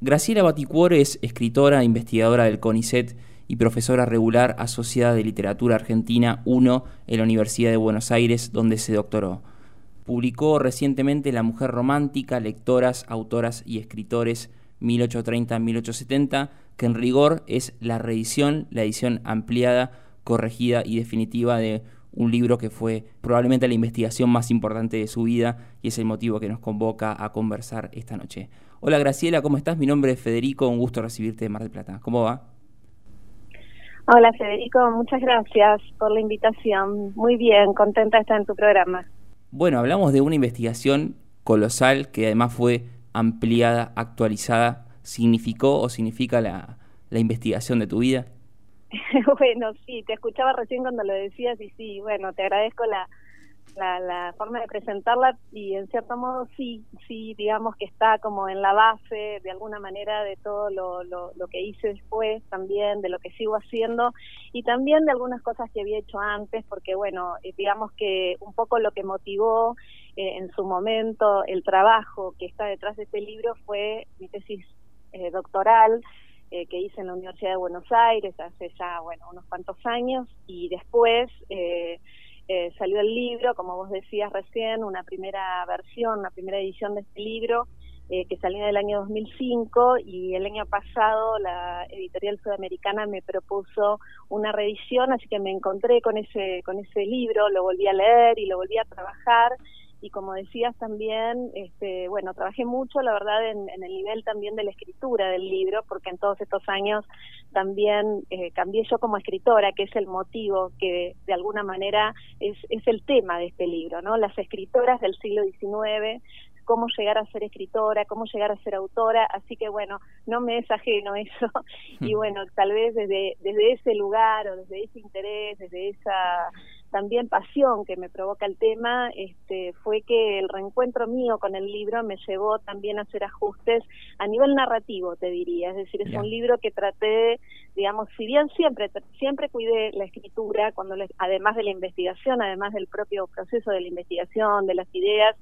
Graciela Baticuore es escritora, investigadora del CONICET y profesora regular asociada de Literatura Argentina 1 en la Universidad de Buenos Aires, donde se doctoró. Publicó recientemente La Mujer Romántica, Lectoras, Autoras y Escritores 1830-1870, que en rigor es la reedición, la edición ampliada, corregida y definitiva de un libro que fue probablemente la investigación más importante de su vida y es el motivo que nos convoca a conversar esta noche. Hola Graciela, ¿cómo estás? Mi nombre es Federico, un gusto recibirte de Mar del Plata. ¿Cómo va? Hola Federico, muchas gracias por la invitación. Muy bien, contenta de estar en tu programa. Bueno, hablamos de una investigación colosal que además fue ampliada, actualizada. ¿Significó o significa la, la investigación de tu vida? bueno, sí, te escuchaba recién cuando lo decías y sí, bueno, te agradezco la, la, forma de presentarla y en cierto modo sí, sí, digamos que está como en la base de alguna manera de todo lo, lo, que hice después también, de lo que sigo haciendo y también de algunas cosas que había hecho antes, porque bueno, eh, digamos que un poco lo que motivó eh, en su momento el trabajo que está detrás de este libro fue mi tesis eh, doctoral. que hice en la Universidad de Buenos Aires hace ya, bueno, unos cuantos años y después eh, eh, salió el libro, como vos decías recién, una primera versión, una primera edición de este libro, eh, que salió en el año 2005 y el año pasado la editorial sudamericana me propuso una reedición, así que me encontré con ese, con ese libro, lo volví a leer y lo volví a trabajar y como decías también, este, bueno, trabajé mucho, la verdad, en, el nivel también de la escritura del libro, porque en todos estos años también eh, cambié yo como escritora, que es el motivo que de alguna manera es, es el tema de este libro, ¿no? Las escritoras del siglo XIX, cómo llegar a ser escritora, cómo llegar a ser autora, así que bueno, no me es ajeno eso, y bueno, tal vez desde, desde ese lugar o desde ese interés, desde esa también pasión que me provoca el tema este, fue que el reencuentro mío con el libro me llevó también a hacer ajustes a nivel narrativo, te diría. Es decir, es un libro que traté, digamos, si bien siempre, siempre cuidé la escritura, cuando además de la investigación, además del propio proceso de la investigación, de las ideas,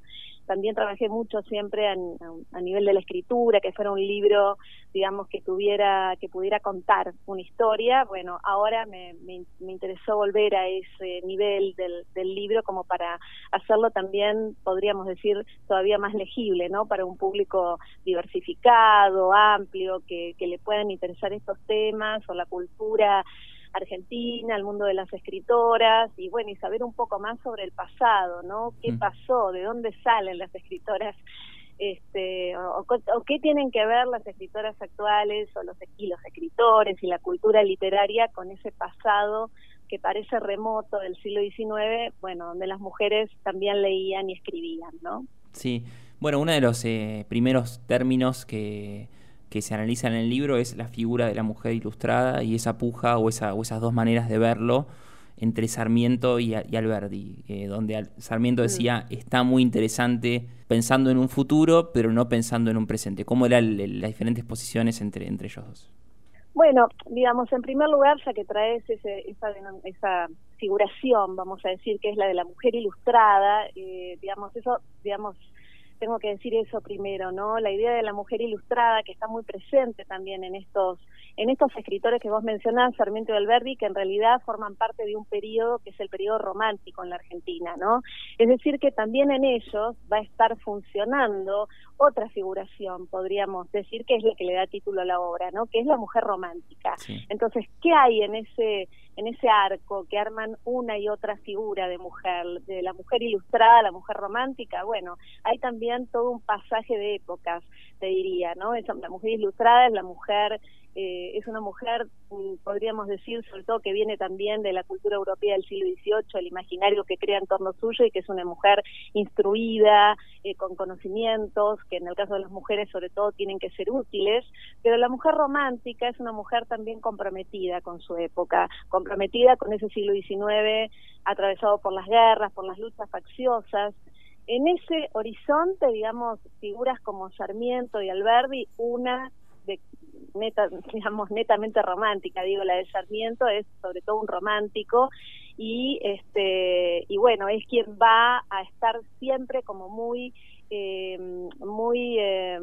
también trabajé mucho siempre a, nivel de la escritura, que fuera un libro, digamos, que tuviera, que pudiera contar una historia. Bueno, ahora me, me, interesó volver a ese nivel del, del, libro como para hacerlo también, podríamos decir, todavía más legible, ¿no? Para un público diversificado, amplio, que, que le puedan interesar estos temas o la cultura Argentina, el mundo de las escritoras y bueno, y saber un poco más sobre el pasado, ¿no? ¿Qué mm. pasó? ¿De dónde salen las escritoras? Este, o, qué tienen que ver las escritoras actuales o los, y los escritores y la cultura literaria con ese pasado que parece remoto del siglo XIX, bueno, donde las mujeres también leían y escribían, ¿no? Sí, bueno, uno de los eh, primeros términos que que se analiza en el libro es la figura de la mujer ilustrada y esa puja o, esa, o esas dos maneras de verlo entre Sarmiento y, Alberdi, eh, donde Sarmiento decía, mm. está muy interesante pensando en un futuro, pero no pensando en un presente. ¿Cómo eran las diferentes posiciones entre, entre ellos dos? Bueno, digamos, en primer lugar, ya que traes ese, esa, esa figuración, vamos a decir, que es la de la mujer ilustrada, eh, digamos, eso, digamos, tengo que decir eso primero, ¿no? La idea de la mujer ilustrada que está muy presente también en estos en estos escritores que vos mencionás, Sarmiento y Alberdi, que en realidad forman parte de un periodo que es el periodo romántico en la Argentina, ¿no? Es decir, que también en ellos va a estar funcionando otra figuración, podríamos decir, que es la que le da título a la obra, ¿no? Que es la mujer romántica. Entonces, ¿qué hay en ese en ese arco que arman una y otra figura de mujer, de la mujer ilustrada, la mujer romántica, bueno, hay también todo un pasaje de épocas, te diría, ¿no? la mujer ilustrada es la mujer eh, es una mujer, mm, podríamos decir, sobre todo que viene también de la cultura europea del siglo XVIII, el imaginario que crea en torno suyo y que es una mujer instruida, eh, con conocimientos, que en el caso de las mujeres sobre todo tienen que ser útiles, pero la mujer romántica es una mujer también comprometida con su época, comprometida con ese siglo XIX atravesado por las guerras, por las luchas facciosas, en ese horizonte, digamos, figuras como Sarmiento y Alberdi, una de neta, digamos, netamente romántica, digo, la de Sarmiento es sobre todo un romántico y este y bueno, es quien va a estar siempre como muy eh, muy eh,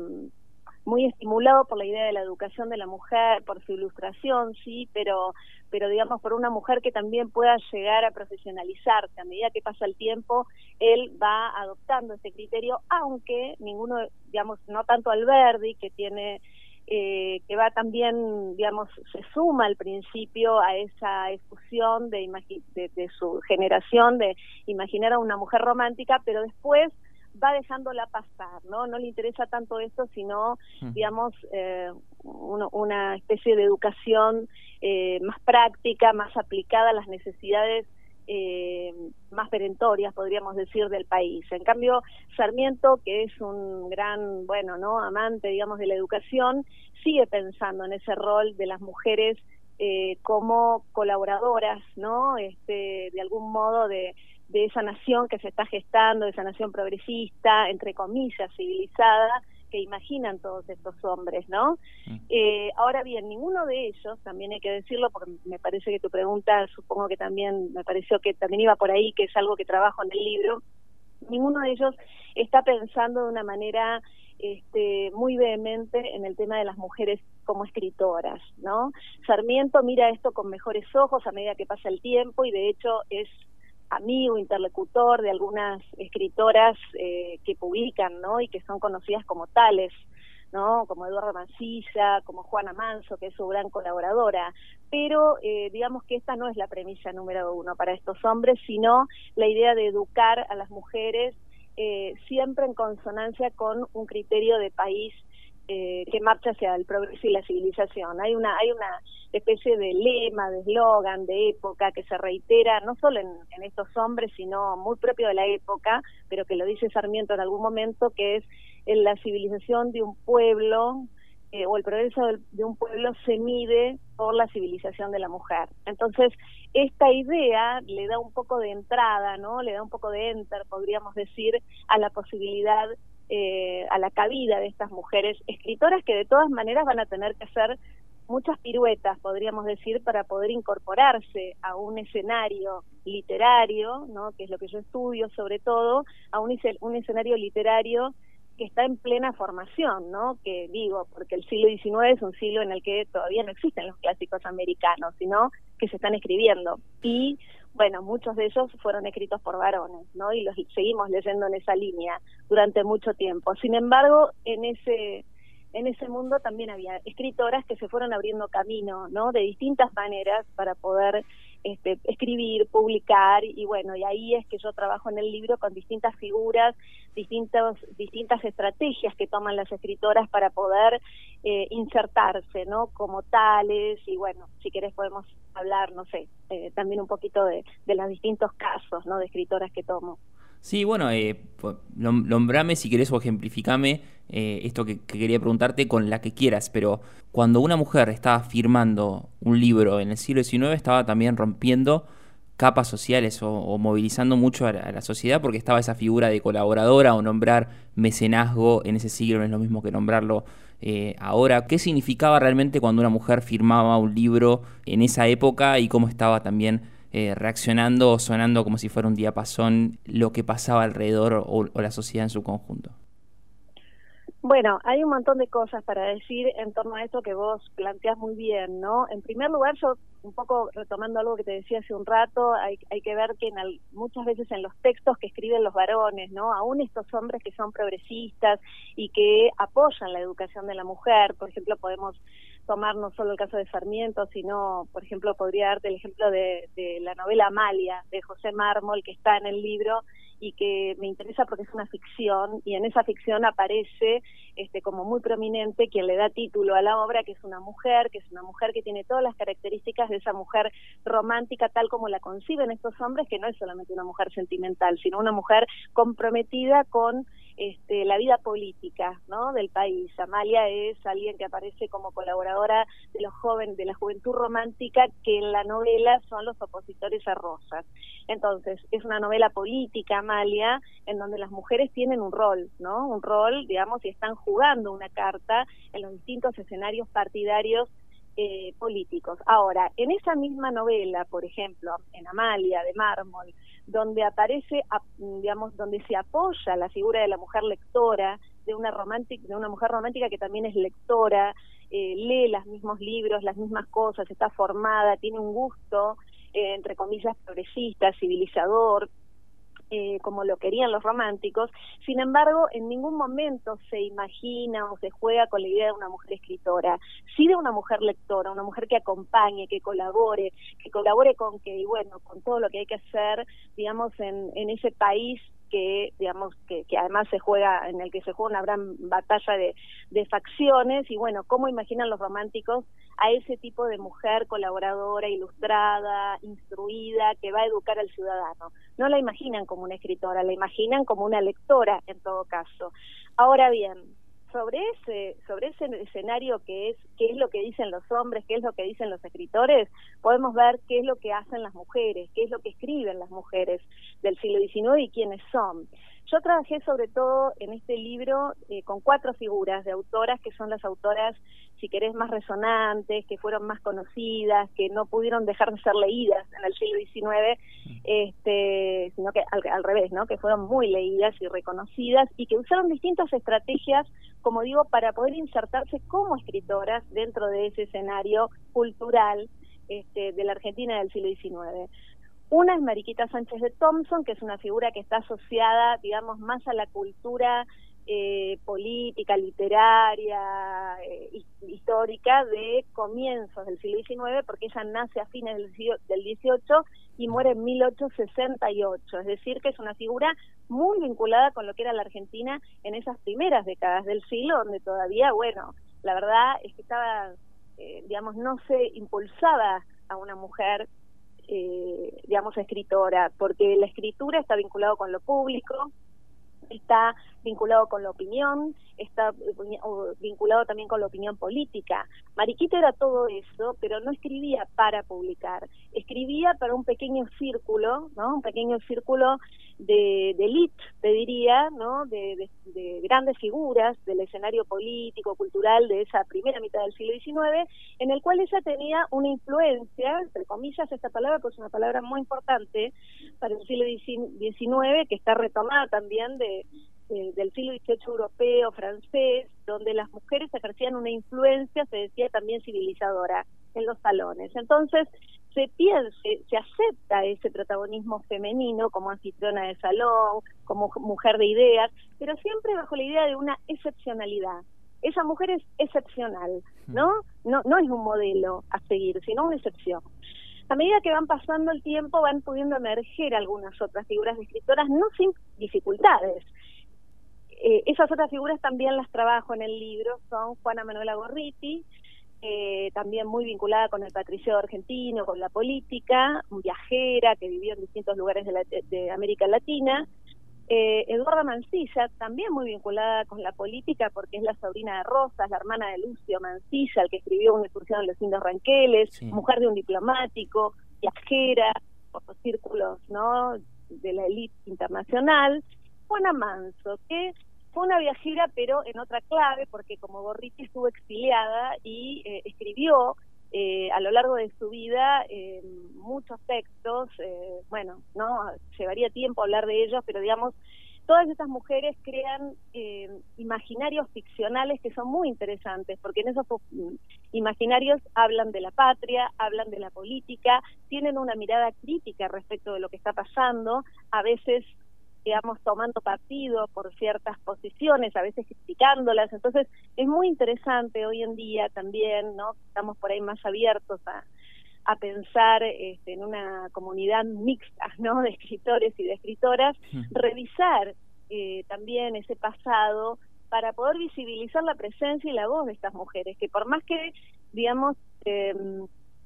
muy estimulado por la idea de la educación de la mujer, por su ilustración, sí, pero, pero digamos por una mujer que también pueda llegar a profesionalizarse. A medida que pasa el tiempo, él va adoptando este criterio, aunque ninguno, digamos, no tanto Alberdi, que tiene eh, que va también, digamos, se suma al principio a esa efusión de, de, de, su generación de imaginar a una mujer romántica, pero después va dejándola pasar, ¿no? No le interesa tanto esto, sino, digamos, eh, una especie de educación eh, más práctica, más aplicada a las necesidades eh, más perentorias, podríamos decir, del país. En cambio, Sarmiento, que es un gran, bueno, ¿no? Amante, digamos, de la educación, sigue pensando en ese rol de las mujeres eh, como colaboradoras, ¿no? Este, de algún modo de de esa nación que se está gestando, de esa nación progresista, entre comillas, civilizada, que imaginan todos estos hombres, ¿no? Mm. Eh, ahora bien, ninguno de ellos, también hay que decirlo, porque me parece que tu pregunta, supongo que también, me pareció que también iba por ahí, que es algo que trabajo en el libro, ninguno de ellos está pensando de una manera este, muy vehemente en el tema de las mujeres como escritoras, ¿no? Sarmiento mira esto con mejores ojos a medida que pasa el tiempo y de hecho es amigo, interlocutor de algunas escritoras eh, que publican, ¿no? Y que son conocidas como tales, ¿no? Como Eduardo Mancilla, como Juana Manso, que es su gran colaboradora. Pero eh, digamos que esta no es la premisa número uno para estos hombres, sino la idea de educar a las mujeres eh, siempre en consonancia con un criterio de país eh, que marcha hacia el progreso y la civilización. Hay una, hay una especie de lema, de eslogan, de época que se reitera no solo en, estos hombres, sino muy propio de la época, pero que lo dice Sarmiento en algún momento, que es la civilización de un pueblo eh, o el progreso de un pueblo se mide por la civilización de la mujer. Entonces, esta idea le da un poco de entrada, ¿no? Le da un poco de enter, podríamos decir, a la posibilidad eh, a la cabida de estas mujeres escritoras que de todas maneras van a tener que hacer muchas piruetas, podríamos decir, para poder incorporarse a un escenario literario, ¿no? que es lo que yo estudio sobre todo, a un, un escenario literario que está en plena formación, ¿no? Que digo, porque el siglo XIX es un siglo en el que todavía no existen los clásicos americanos, sino que se están escribiendo. Y bueno, muchos de ellos fueron escritos por varones, ¿no? Y los seguimos leyendo en esa línea durante mucho tiempo. Sin embargo, en ese en ese mundo también había escritoras que se fueron abriendo camino, ¿no? De distintas maneras para poder este, escribir, publicar y bueno, y ahí es que yo trabajo en el libro con distintas figuras, distintos, distintas estrategias que toman las escritoras para poder eh, insertarse, ¿no? Como tales y bueno, si querés podemos hablar, no sé, eh, también un poquito de, de los distintos casos, ¿no? De escritoras que tomo. Sí, bueno, eh, nombrame si querés o ejemplificame eh, esto que, quería preguntarte con la que quieras, pero cuando una mujer estaba firmando un libro en el siglo XIX estaba también rompiendo capas sociales o, movilizando mucho a la, sociedad porque estaba esa figura de colaboradora o nombrar mecenazgo en ese siglo no es lo mismo que nombrarlo eh, ahora. ¿Qué significaba realmente cuando una mujer firmaba un libro en esa época y cómo estaba también eh, reaccionando o sonando como si fuera un diapasón lo que pasaba alrededor o, la sociedad en su conjunto? Bueno, hay un montón de cosas para decir en torno a esto que vos planteás muy bien, ¿no? En primer lugar, yo un poco retomando algo que te decía hace un rato, hay, hay que ver que en muchas veces en los textos que escriben los varones, ¿no? Aún estos hombres que son progresistas y que apoyan la educación de la mujer, por ejemplo, podemos tomar no solo el caso de Sarmiento, sino, por ejemplo, podría darte el ejemplo de, de la novela Amalia de José Mármol, que está en el libro y que me interesa porque es una ficción y en esa ficción aparece este como muy prominente quien le da título a la obra que es una mujer que es una mujer que tiene todas las características de esa mujer romántica tal como la conciben estos hombres que no es solamente una mujer sentimental sino una mujer comprometida con este, la vida política ¿no? del país. Amalia es alguien que aparece como colaboradora de los jóvenes, de la juventud romántica, que en la novela son los opositores a Rosas. Entonces, es una novela política, Amalia, en donde las mujeres tienen un rol, ¿no? Un rol, digamos, y están jugando una carta en los distintos escenarios partidarios eh, políticos. Ahora, en esa misma novela, por ejemplo, en Amalia de Mármol, donde aparece, digamos, donde se apoya la figura de la mujer lectora de una romántica, de una mujer romántica que también es lectora, eh, lee los mismos libros, las mismas cosas, está formada, tiene un gusto, eh, entre comillas, progresista, civilizador, eh, como lo querían los románticos. Sin embargo, en ningún momento se imagina o se juega con la idea de una mujer escritora, sí de una mujer lectora, una mujer que acompañe, que colabore, que colabore con que, y bueno, con todo lo que hay que hacer, digamos, en, en ese país que digamos que, que, además se juega en el que se juega una gran batalla de, de, facciones. Y bueno cómo imaginan los románticos a ese tipo de mujer colaboradora ilustrada instruida que va a educar al ciudadano no la imaginan como una escritora la imaginan como una lectora en todo caso. Ahora bien sobre ese sobre ese escenario que es qué es lo que dicen los hombres qué es lo que dicen los escritores podemos ver qué es lo que hacen las mujeres qué es lo que escriben las mujeres del siglo XIX y quiénes son yo trabajé sobre todo en este libro eh, con cuatro figuras de autoras que son las autoras, si querés, más resonantes, que fueron más conocidas, que no pudieron dejar de ser leídas en el siglo XIX, este, sino que al, revés, ¿no? que fueron muy leídas y reconocidas y que usaron distintas estrategias, como digo, para poder insertarse como escritoras dentro de ese escenario cultural este, de la Argentina del siglo XIX. Una es Mariquita Sánchez de Thompson, que es una figura que está asociada, digamos, más a la cultura eh, política, literaria, eh, histórica de comienzos del siglo XIX, porque ella nace a fines del, del 18 y muere en 1868. Es decir, que es una figura muy vinculada con lo que era la Argentina en esas primeras décadas del siglo, donde todavía, bueno, la verdad es que estaba, eh, digamos, no se impulsaba a una mujer eh, digamos, escritora, porque la escritura está vinculado con lo público, está vinculado con la opinión, está eh, vinculado también con la opinión política. Mariquita era todo eso, pero no escribía para publicar, escribía para un pequeño círculo, ¿no? Un pequeño círculo de, elite, te diría, ¿no? De, de, grandes figuras del escenario político, cultural de esa primera mitad del siglo XIX, en el cual ella tenía una influencia, entre comillas esta palabra, pues es una palabra muy importante para el siglo XIX, que está retomada también de, del siglo XVIII europeo, francés, donde las mujeres ejercían una influencia, se decía también civilizadora, en los salones. Entonces, se piense, se acepta ese protagonismo femenino como anfitriona de salón, como mujer de ideas, pero siempre bajo la idea de una excepcionalidad. Esa mujer es excepcional, ¿no? No, no es un modelo a seguir, sino una excepción. A medida que van pasando el tiempo, van pudiendo emerger algunas otras figuras de escritoras, no sin dificultades. Eh, esas otras figuras también las trabajo en el libro, son Juana Manuela Gorriti, eh, también muy vinculada con el patricio argentino, con la política, viajera que vivió en distintos lugares de, América Latina. Eh, Eduarda Mancilla, también muy vinculada con la política porque es la sobrina de Rosas, la hermana de Lucio Mancilla, el que escribió una excursión en los Indios Ranqueles, mujer de un diplomático, viajera por los círculos ¿no? de la élite internacional. Juana Manso, que fue una viajera, pero en otra clave, porque como Gorriti estuvo exiliada y eh, escribió eh, a lo largo de su vida eh, muchos textos, bueno, no llevaría tiempo hablar de ellos, pero digamos, todas estas mujeres crean imaginarios ficcionales que son muy interesantes, porque en esos imaginarios hablan de la patria, hablan de la política, tienen una mirada crítica respecto de lo que está pasando, a veces digamos, tomando partido por ciertas posiciones, a veces criticándolas. Entonces, es muy interesante hoy en día también, ¿no? Estamos por ahí más abiertos a, a pensar este, en una comunidad mixta, ¿no? De escritores y de escritoras, revisar eh, también ese pasado para poder visibilizar la presencia y la voz de estas mujeres, que por más que, digamos, eh,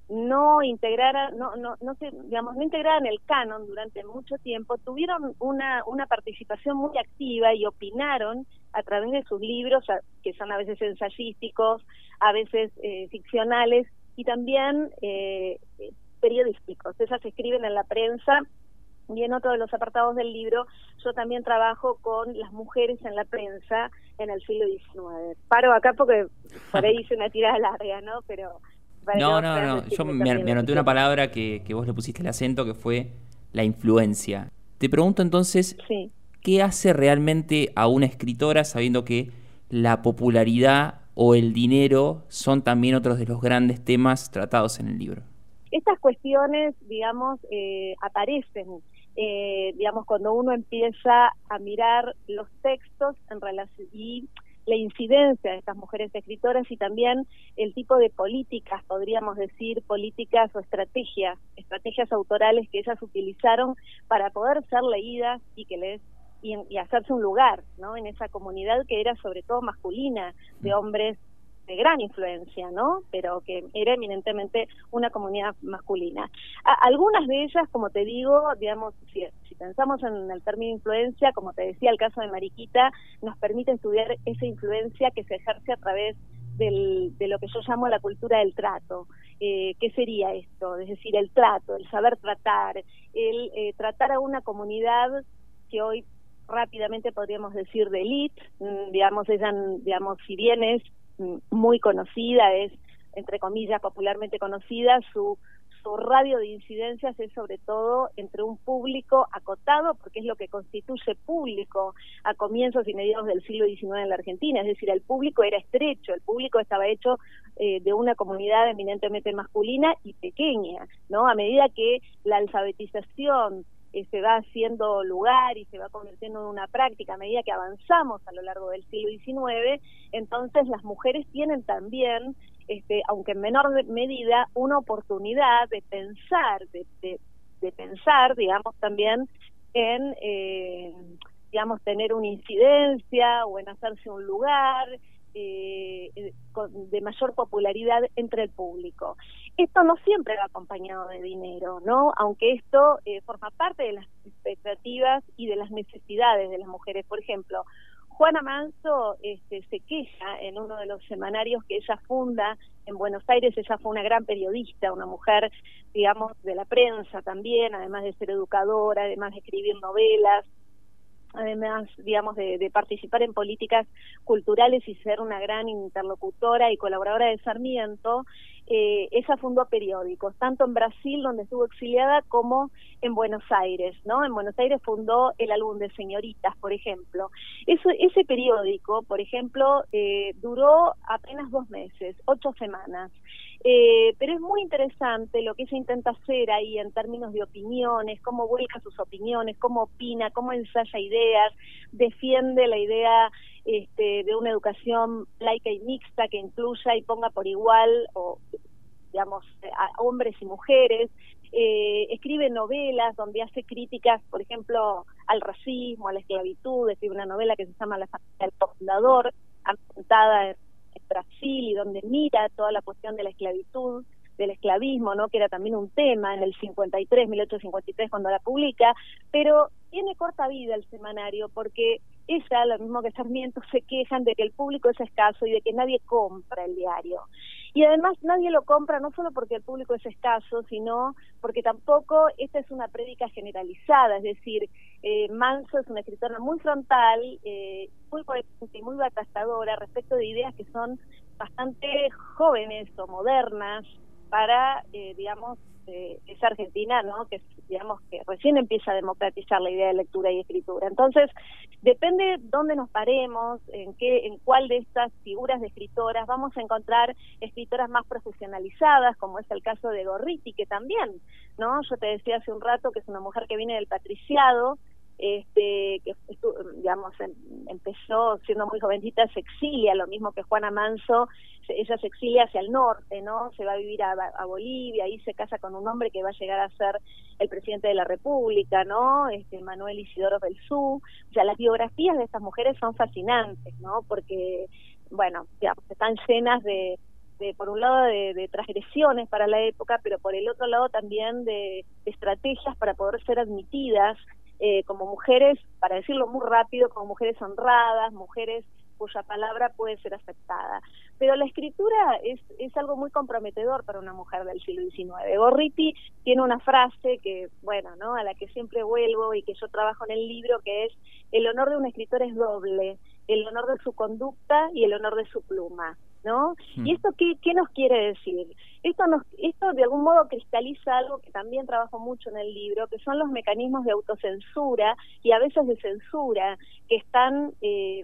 no integrara, no, no, no se, digamos, no integraran el canon durante mucho tiempo, tuvieron una, una participación muy activa y opinaron a través de sus libros, que son a veces ensayísticos, a veces eh, ficcionales y también eh, periodísticos. Esas se escriben en la prensa y en otro de los apartados del libro yo también trabajo con las mujeres en la prensa en el siglo XIX. Paro acá porque por ahí hice una tirada larga, ¿no? Pero no, no, no. Yo me, anoté una palabra que, vos le pusiste el acento, que fue la influencia. Te pregunto entonces, ¿qué hace realmente a una escritora sabiendo que la popularidad o el dinero son también otros de los grandes temas tratados en el libro? Estas cuestiones, digamos, eh, aparecen, eh, digamos, cuando uno empieza a mirar los textos en relación y la incidencia de estas mujeres escritoras y también el tipo de políticas, podríamos decir, políticas o estrategias, estrategias autorales que ellas utilizaron para poder ser leídas y que les y, y hacerse un lugar, ¿no? En esa comunidad que era sobre todo masculina, de mm. hombres de gran influencia, ¿no? Pero que era eminentemente una comunidad masculina. algunas de ellas, como te digo, digamos, si, pensamos en el término influencia, como te decía, el caso de Mariquita, nos permite estudiar esa influencia que se ejerce a través del, de lo que yo llamo la cultura del trato. Eh, ¿Qué sería esto? Es decir, el trato, el saber tratar, el eh, tratar a una comunidad que hoy rápidamente podríamos decir de elite, mm, digamos, ella, digamos, si bien es muy conocida, es, entre comillas, popularmente conocida, su, su radio de incidencias es sobre todo entre un público acotado, porque es lo que constituye público a comienzos y mediados del siglo XIX en la Argentina, es decir, el público era estrecho, el público estaba hecho eh, de una comunidad eminentemente masculina y pequeña, ¿no? A medida que la alfabetización eh, se va haciendo lugar y se va convirtiendo en una práctica a medida que avanzamos a lo largo del siglo XIX, entonces las mujeres tienen también, este, aunque en menor medida, una oportunidad de pensar, de, pensar, digamos, también en, eh, digamos, tener una incidencia o en hacerse un lugar, eh, eh de mayor popularidad entre el público. Esto no siempre va acompañado de dinero, ¿no? Aunque esto eh, forma parte de las expectativas y de las necesidades de las mujeres. Por ejemplo, Juana Manso este, se queja en uno de los semanarios que ella funda en Buenos Aires. Ella fue una gran periodista, una mujer, digamos, de la prensa también, además de ser educadora, además de escribir novelas, además, digamos, de, participar en políticas culturales y ser una gran interlocutora y colaboradora de Sarmiento, eh, ella fundó periódicos, tanto en Brasil, donde estuvo exiliada, como en Buenos Aires, ¿no? En Buenos Aires fundó el álbum de señoritas, por ejemplo. Eso, ese periódico, por ejemplo, eh, duró apenas dos meses, ocho semanas. Eh, pero es muy interesante lo que ella intenta hacer ahí en términos de opiniones, cómo vuelca sus opiniones, cómo opina, cómo ensaya ideas, defiende la idea este, de una educación laica y mixta que incluya y ponga por igual o digamos a hombres y mujeres eh, escribe novelas donde hace críticas por ejemplo al racismo a la esclavitud escribe una novela que se llama La familia del fundador ambientada en Brasil y donde mira toda la cuestión de la esclavitud, del esclavismo, ¿no? que era también un tema en el 53, 1853 cuando la publica, pero tiene corta vida el semanario porque ella, lo mismo que Sarmiento, se quejan de que el público es escaso y de que nadie compra el diario. Y además nadie lo compra no solo porque el público es escaso, sino porque tampoco esta es una prédica generalizada, es decir, eh, Manso es una escritora muy frontal, eh, muy coherente y muy batalladora respecto de ideas que son bastante jóvenes o modernas para, eh, digamos, eh, esa Argentina, ¿no? Que digamos que recién empieza a democratizar la idea de lectura y escritura. Entonces, depende dónde nos paremos, en qué, en cuál de estas figuras de escritoras vamos a encontrar escritoras más profesionalizadas, como es el caso de Gorriti, que también, ¿no? Yo te decía hace un rato que es una mujer que viene del patriciado, este que digamos em, empezó siendo muy jovencita se exilia lo mismo que Juana Manso ella se exilia hacia el norte no se va a vivir a, Bolivia ahí se casa con un hombre que va a llegar a ser el presidente de la República no este Manuel Isidoro Belzú o sea las biografías de estas mujeres son fascinantes no porque bueno digamos están llenas de de, por un lado de, de, transgresiones para la época, pero por el otro lado también de estrategias para poder ser admitidas eh, como mujeres, para decirlo muy rápido, como mujeres honradas, mujeres cuya palabra puede ser aceptada. Pero la escritura es, es algo muy comprometedor para una mujer del siglo XIX. Gorriti tiene una frase que, bueno, ¿no? a la que siempre vuelvo y que yo trabajo en el libro, que es, el honor de un escritor es doble, el honor de su conducta y el honor de su pluma. ¿No? ¿Y esto qué, qué nos quiere decir? Esto, nos, esto de algún modo cristaliza algo que también trabajo mucho en el libro, que son los mecanismos de autocensura y a veces de censura que están, eh,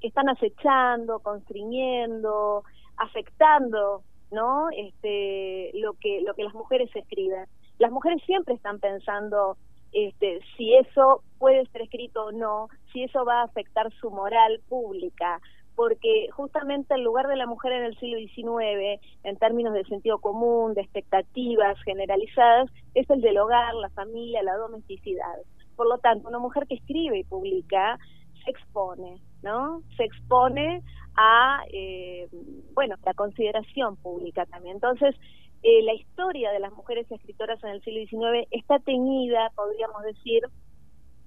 que están acechando, constriñendo, afectando ¿no? Este, lo que lo que las mujeres escriben. Las mujeres siempre están pensando este, si eso puede ser escrito o no, si eso va a afectar su moral pública, porque justamente el lugar de la mujer en el siglo XIX, en términos de sentido común, de expectativas generalizadas, es el del hogar, la familia, la domesticidad. Por lo tanto, una mujer que escribe y publica se expone, ¿no? Se expone a, eh, bueno, la consideración pública también. Entonces, eh, la historia de las mujeres escritoras en el siglo XIX está teñida, podríamos decir,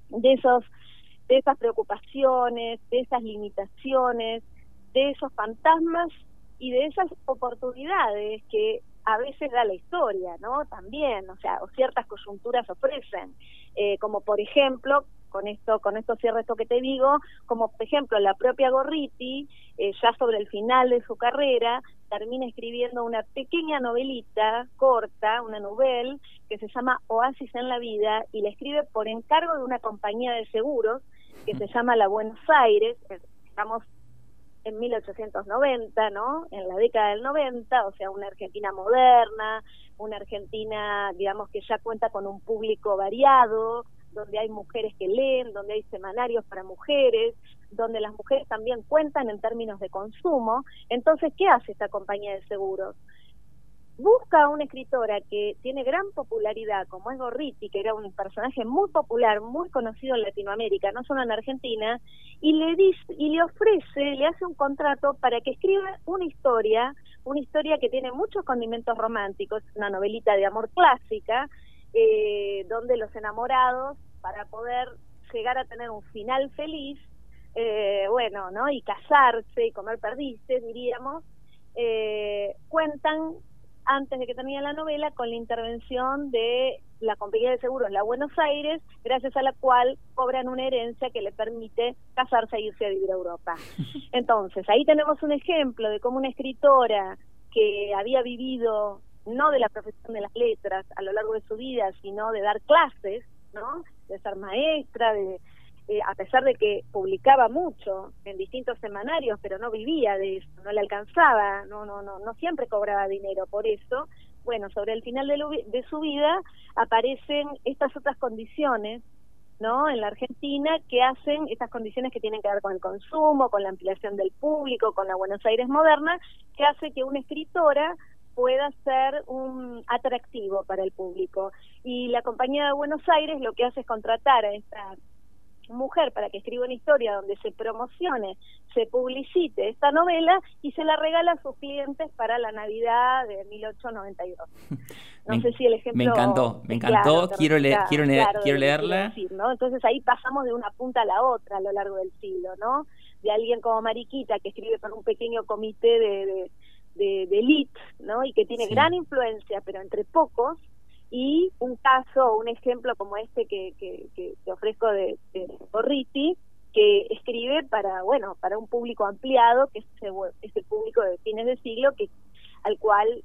de esos de esas preocupaciones, de esas limitaciones, de esos fantasmas y de esas oportunidades que a veces da la historia, ¿no? También, o sea, o ciertas coyunturas ofrecen, eh, como por ejemplo con esto, con esto cierro esto que te digo, como por ejemplo la propia Gorriti, eh, ya sobre el final de su carrera, termina escribiendo una pequeña novelita corta, una novela, que se llama Oasis en la Vida, y la escribe por encargo de una compañía de seguros que se llama La Buenos Aires, estamos en 1890, ¿no? En la década del 90, o sea, una Argentina moderna, una Argentina, digamos, que ya cuenta con un público variado, donde hay mujeres que leen, donde hay semanarios para mujeres, donde las mujeres también cuentan en términos de consumo. Entonces, ¿qué hace esta compañía de seguros? Busca a una escritora que tiene gran popularidad, como es Gorriti, que era un personaje muy popular, muy conocido en Latinoamérica, no solo en Argentina, y le dice, y le ofrece, le hace un contrato para que escriba una historia, una historia que tiene muchos condimentos románticos, una novelita de amor clásica, eh, donde los enamorados, para poder llegar a tener un final feliz, eh, bueno, ¿no? Y casarse y comer perdices, diríamos, eh, cuentan antes de que termine la novela con la intervención de la compañía de seguros La Buenos Aires, gracias a la cual cobran una herencia que le permite casarse e irse a vivir a Europa. Entonces, ahí tenemos un ejemplo de cómo una escritora que había vivido no de la profesión de las letras a lo largo de su vida, sino de dar clases, ¿no? De ser maestra, de eh, a pesar de que publicaba mucho en distintos semanarios, pero no vivía de eso, no le alcanzaba, no no no no siempre cobraba dinero por eso. Bueno, sobre el final de, de su vida aparecen estas otras condiciones ¿no? en la Argentina que hacen estas condiciones que tienen que ver con el consumo, con la ampliación del público, con la Buenos Aires moderna, que hace que una escritora pueda ser un atractivo para el público. Y la Compañía de Buenos Aires lo que hace es contratar a esta mujer para que escriba una historia donde se promocione, se publicite esta novela y se la regala a sus clientes para la Navidad de 1892. No sé si el ejemplo... Me encantó, me encantó, quiero, leer, quiero, quiero leerla. Entonces ahí pasamos de una punta a la otra a lo largo del siglo, ¿no? De alguien como Mariquita que escribe para un pequeño comité de de, de elite, ¿no? Y que tiene gran influencia, pero entre pocos, y un caso, un ejemplo como este que, que, que, ofrezco de, de Borriti, que escribe para, bueno, para un público ampliado, que es ese, público de fines de siglo, que al cual,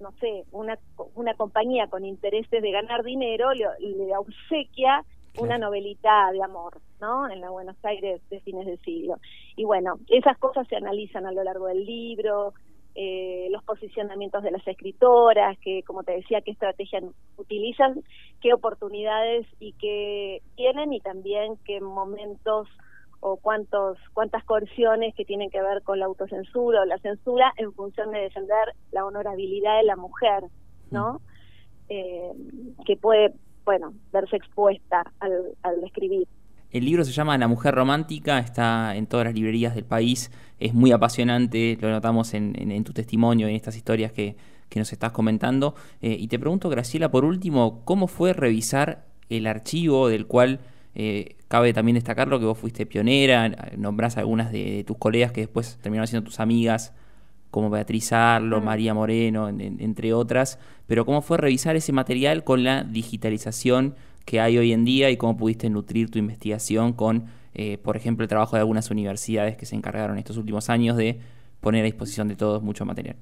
no sé, una, una compañía con intereses de ganar dinero le, le obsequia una novelita de amor, ¿no? En la Buenos Aires de fines de siglo. Y bueno, esas cosas se analizan a lo largo del libro, eh, los posicionamientos de las escritoras, que como te decía, qué estrategias utilizan, qué oportunidades y qué tienen y también qué momentos o cuántos cuántas coerciones que tienen que ver con la autocensura o la censura en función de defender la honorabilidad de la mujer, ¿no? Eh, que puede, bueno, verse expuesta al, al escribir. El libro se llama La mujer romántica, está en todas las librerías del país, es muy apasionante, lo notamos en, tu testimonio, en estas historias que, nos estás comentando. Eh, y te pregunto, Graciela, por último, ¿cómo fue revisar el archivo del cual eh, cabe también destacarlo que vos fuiste pionera, nombrás a algunas de, tus colegas que después terminaron siendo tus amigas, como Beatriz Arlo, mm. María Moreno, entre otras, pero cómo fue revisar ese material con la digitalización que hay hoy en día y cómo pudiste nutrir tu investigación con, eh, por ejemplo, el trabajo de algunas universidades que se encargaron estos últimos años de poner a disposición de todos mucho material.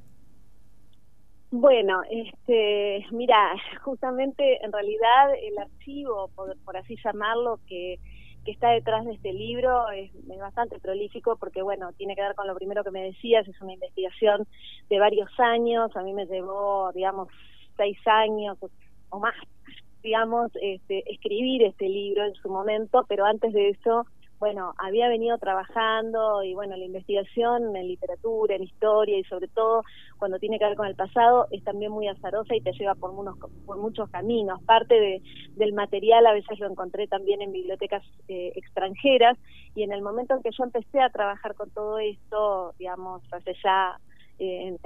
Bueno, este, mira, justamente en realidad el archivo, por, así llamarlo, que, que está detrás de este libro es, bastante prolífico porque, bueno, tiene que ver con lo primero que me decías, es una investigación de varios años, a mí me llevó, digamos, seis años o más, digamos, este, escribir este libro en su momento, pero antes de eso bueno, había venido trabajando y bueno, la investigación en literatura, en historia y sobre todo cuando tiene que ver con el pasado es también muy azarosa y te lleva por, unos, por muchos caminos. Parte de, del material a veces lo encontré también en bibliotecas eh, extranjeras y en el momento en que yo empecé a trabajar con todo esto, digamos, hace ya eh,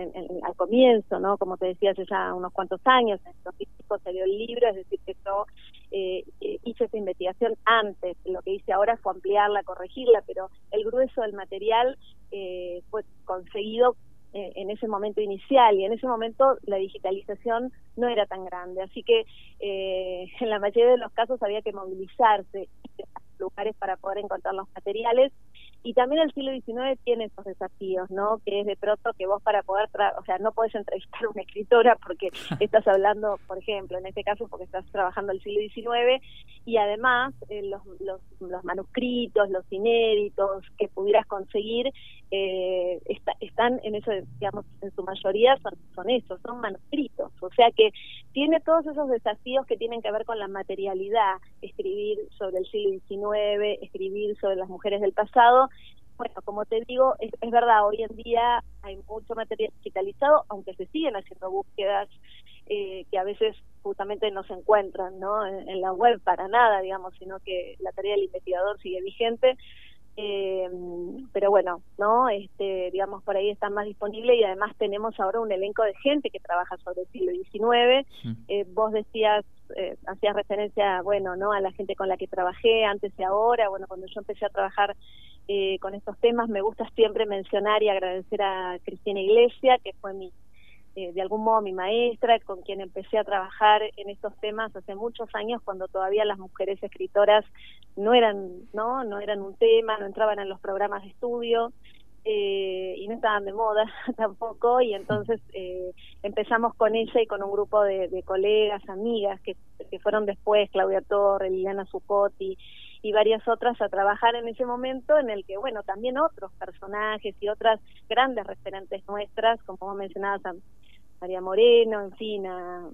al comienzo, ¿no? Como te decía, hace ya unos cuantos años, en 2005 salió el libro, es decir, que yo eh, eh, hice esa investigación antes, lo que hice ahora fue ampliarla, corregirla, pero el grueso del material eh, fue conseguido eh, en ese momento inicial y en ese momento la digitalización no era tan grande, así que en la mayoría de los casos había que movilizarse lugares para poder encontrar los materiales y también el siglo XIX tiene esos desafíos, ¿no? Que es de pronto que vos para poder, o sea, no podés entrevistar a una escritora porque estás hablando, por ejemplo, en este caso porque estás trabajando el siglo XIX y además eh, los, los, los, manuscritos, los inéditos que pudieras conseguir eh, están en eso, digamos, en su mayoría son, son esos, son manuscritos. O sea que tiene todos esos desafíos que tienen que ver con la materialidad, escribir sobre el siglo XIX, escribir sobre las mujeres del pasado. Bueno, como te digo, es, verdad, hoy en día hay mucho material digitalizado, aunque se siguen haciendo búsquedas eh, que a veces justamente no se encuentran ¿no? en, la web para nada, digamos, sino que la tarea del investigador sigue vigente. Eh, pero bueno, no, este, digamos por ahí está más disponible y además tenemos ahora un elenco de gente que trabaja sobre el siglo XIX. Eh, vos decías, eh, hacías referencia, bueno, no, a la gente con la que trabajé antes y ahora. Bueno, cuando yo empecé a trabajar eh, con estos temas, me gusta siempre mencionar y agradecer a Cristina Iglesia, que fue mi eh, de algún modo mi maestra, con quien empecé a trabajar en estos temas hace muchos años, cuando todavía las mujeres escritoras no eran, no, no eran un tema, no entraban en los programas de estudio. Eh, y no estaban de moda tampoco y entonces eh, empezamos con ella y con un grupo de, de colegas, amigas que, que, fueron después, Claudia Torre, Liliana Zucotti y varias otras a trabajar en ese momento en el que, bueno, también otros personajes y otras grandes referentes nuestras, como mencionabas, María Moreno, en fin, a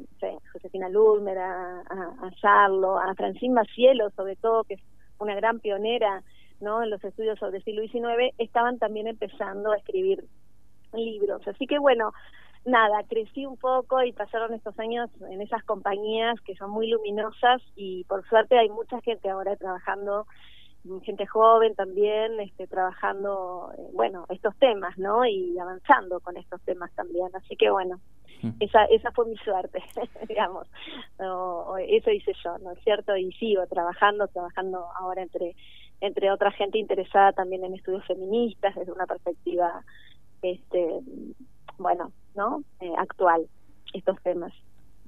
Josefina Ludmer, a, a, Charlo, a Francine Macielo, sobre todo, que es una gran pionera ¿no? en los estudios sobre el siglo XIX, estaban también empezando a escribir libros. Así que bueno, nada, crecí un poco y pasaron estos años en esas compañías que son muy luminosas y por suerte hay mucha gente ahora trabajando gente joven también este, trabajando, eh, bueno, estos temas, ¿no? Y avanzando con estos temas también. Así que bueno, mm. esa, esa fue mi suerte, digamos. eso hice yo, ¿no es cierto? Y sigo trabajando, trabajando ahora entre entre otra gente interesada también en estudios feministas desde una perspectiva, este, bueno, ¿no? Eh, actual, estos temas.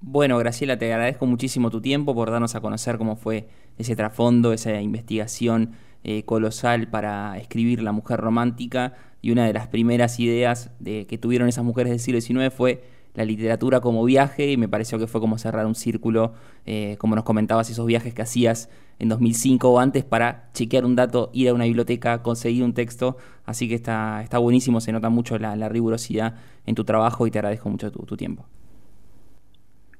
Bueno, Graciela, te agradezco muchísimo tu tiempo por darnos a conocer cómo fue ese trasfondo, esa investigación eh, colosal para escribir La Mujer Romántica. Y una de las primeras ideas de, que tuvieron esas mujeres del siglo XIX fue la literatura como viaje y me pareció que fue como cerrar un círculo, eh, como nos comentabas, esos viajes que hacías en 2005 o antes para chequear un dato, ir a una biblioteca, conseguir un texto, así que está, está buenísimo, se nota mucho la, rigurosidad en tu trabajo y te agradezco mucho tu tiempo.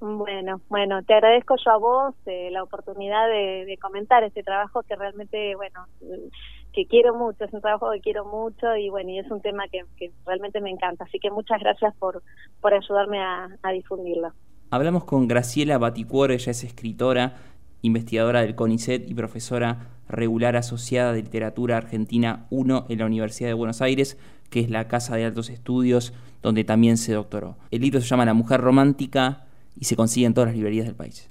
Bueno, bueno, te agradezco yo a vos eh, la oportunidad de, comentar este trabajo que realmente, bueno, que quiero mucho, es un trabajo que quiero mucho y bueno, y es un tema que, realmente me encanta. Así que muchas gracias por, por ayudarme a, difundirlo. Hablamos con Graciela Baticuor, ella es escritora, investigadora del CONICET y profesora regular asociada de Literatura Argentina 1 en la Universidad de Buenos Aires, que es la casa de altos estudios donde también se doctoró. El libro se llama La Mujer Romántica, y se consigue en todas las librerías del país.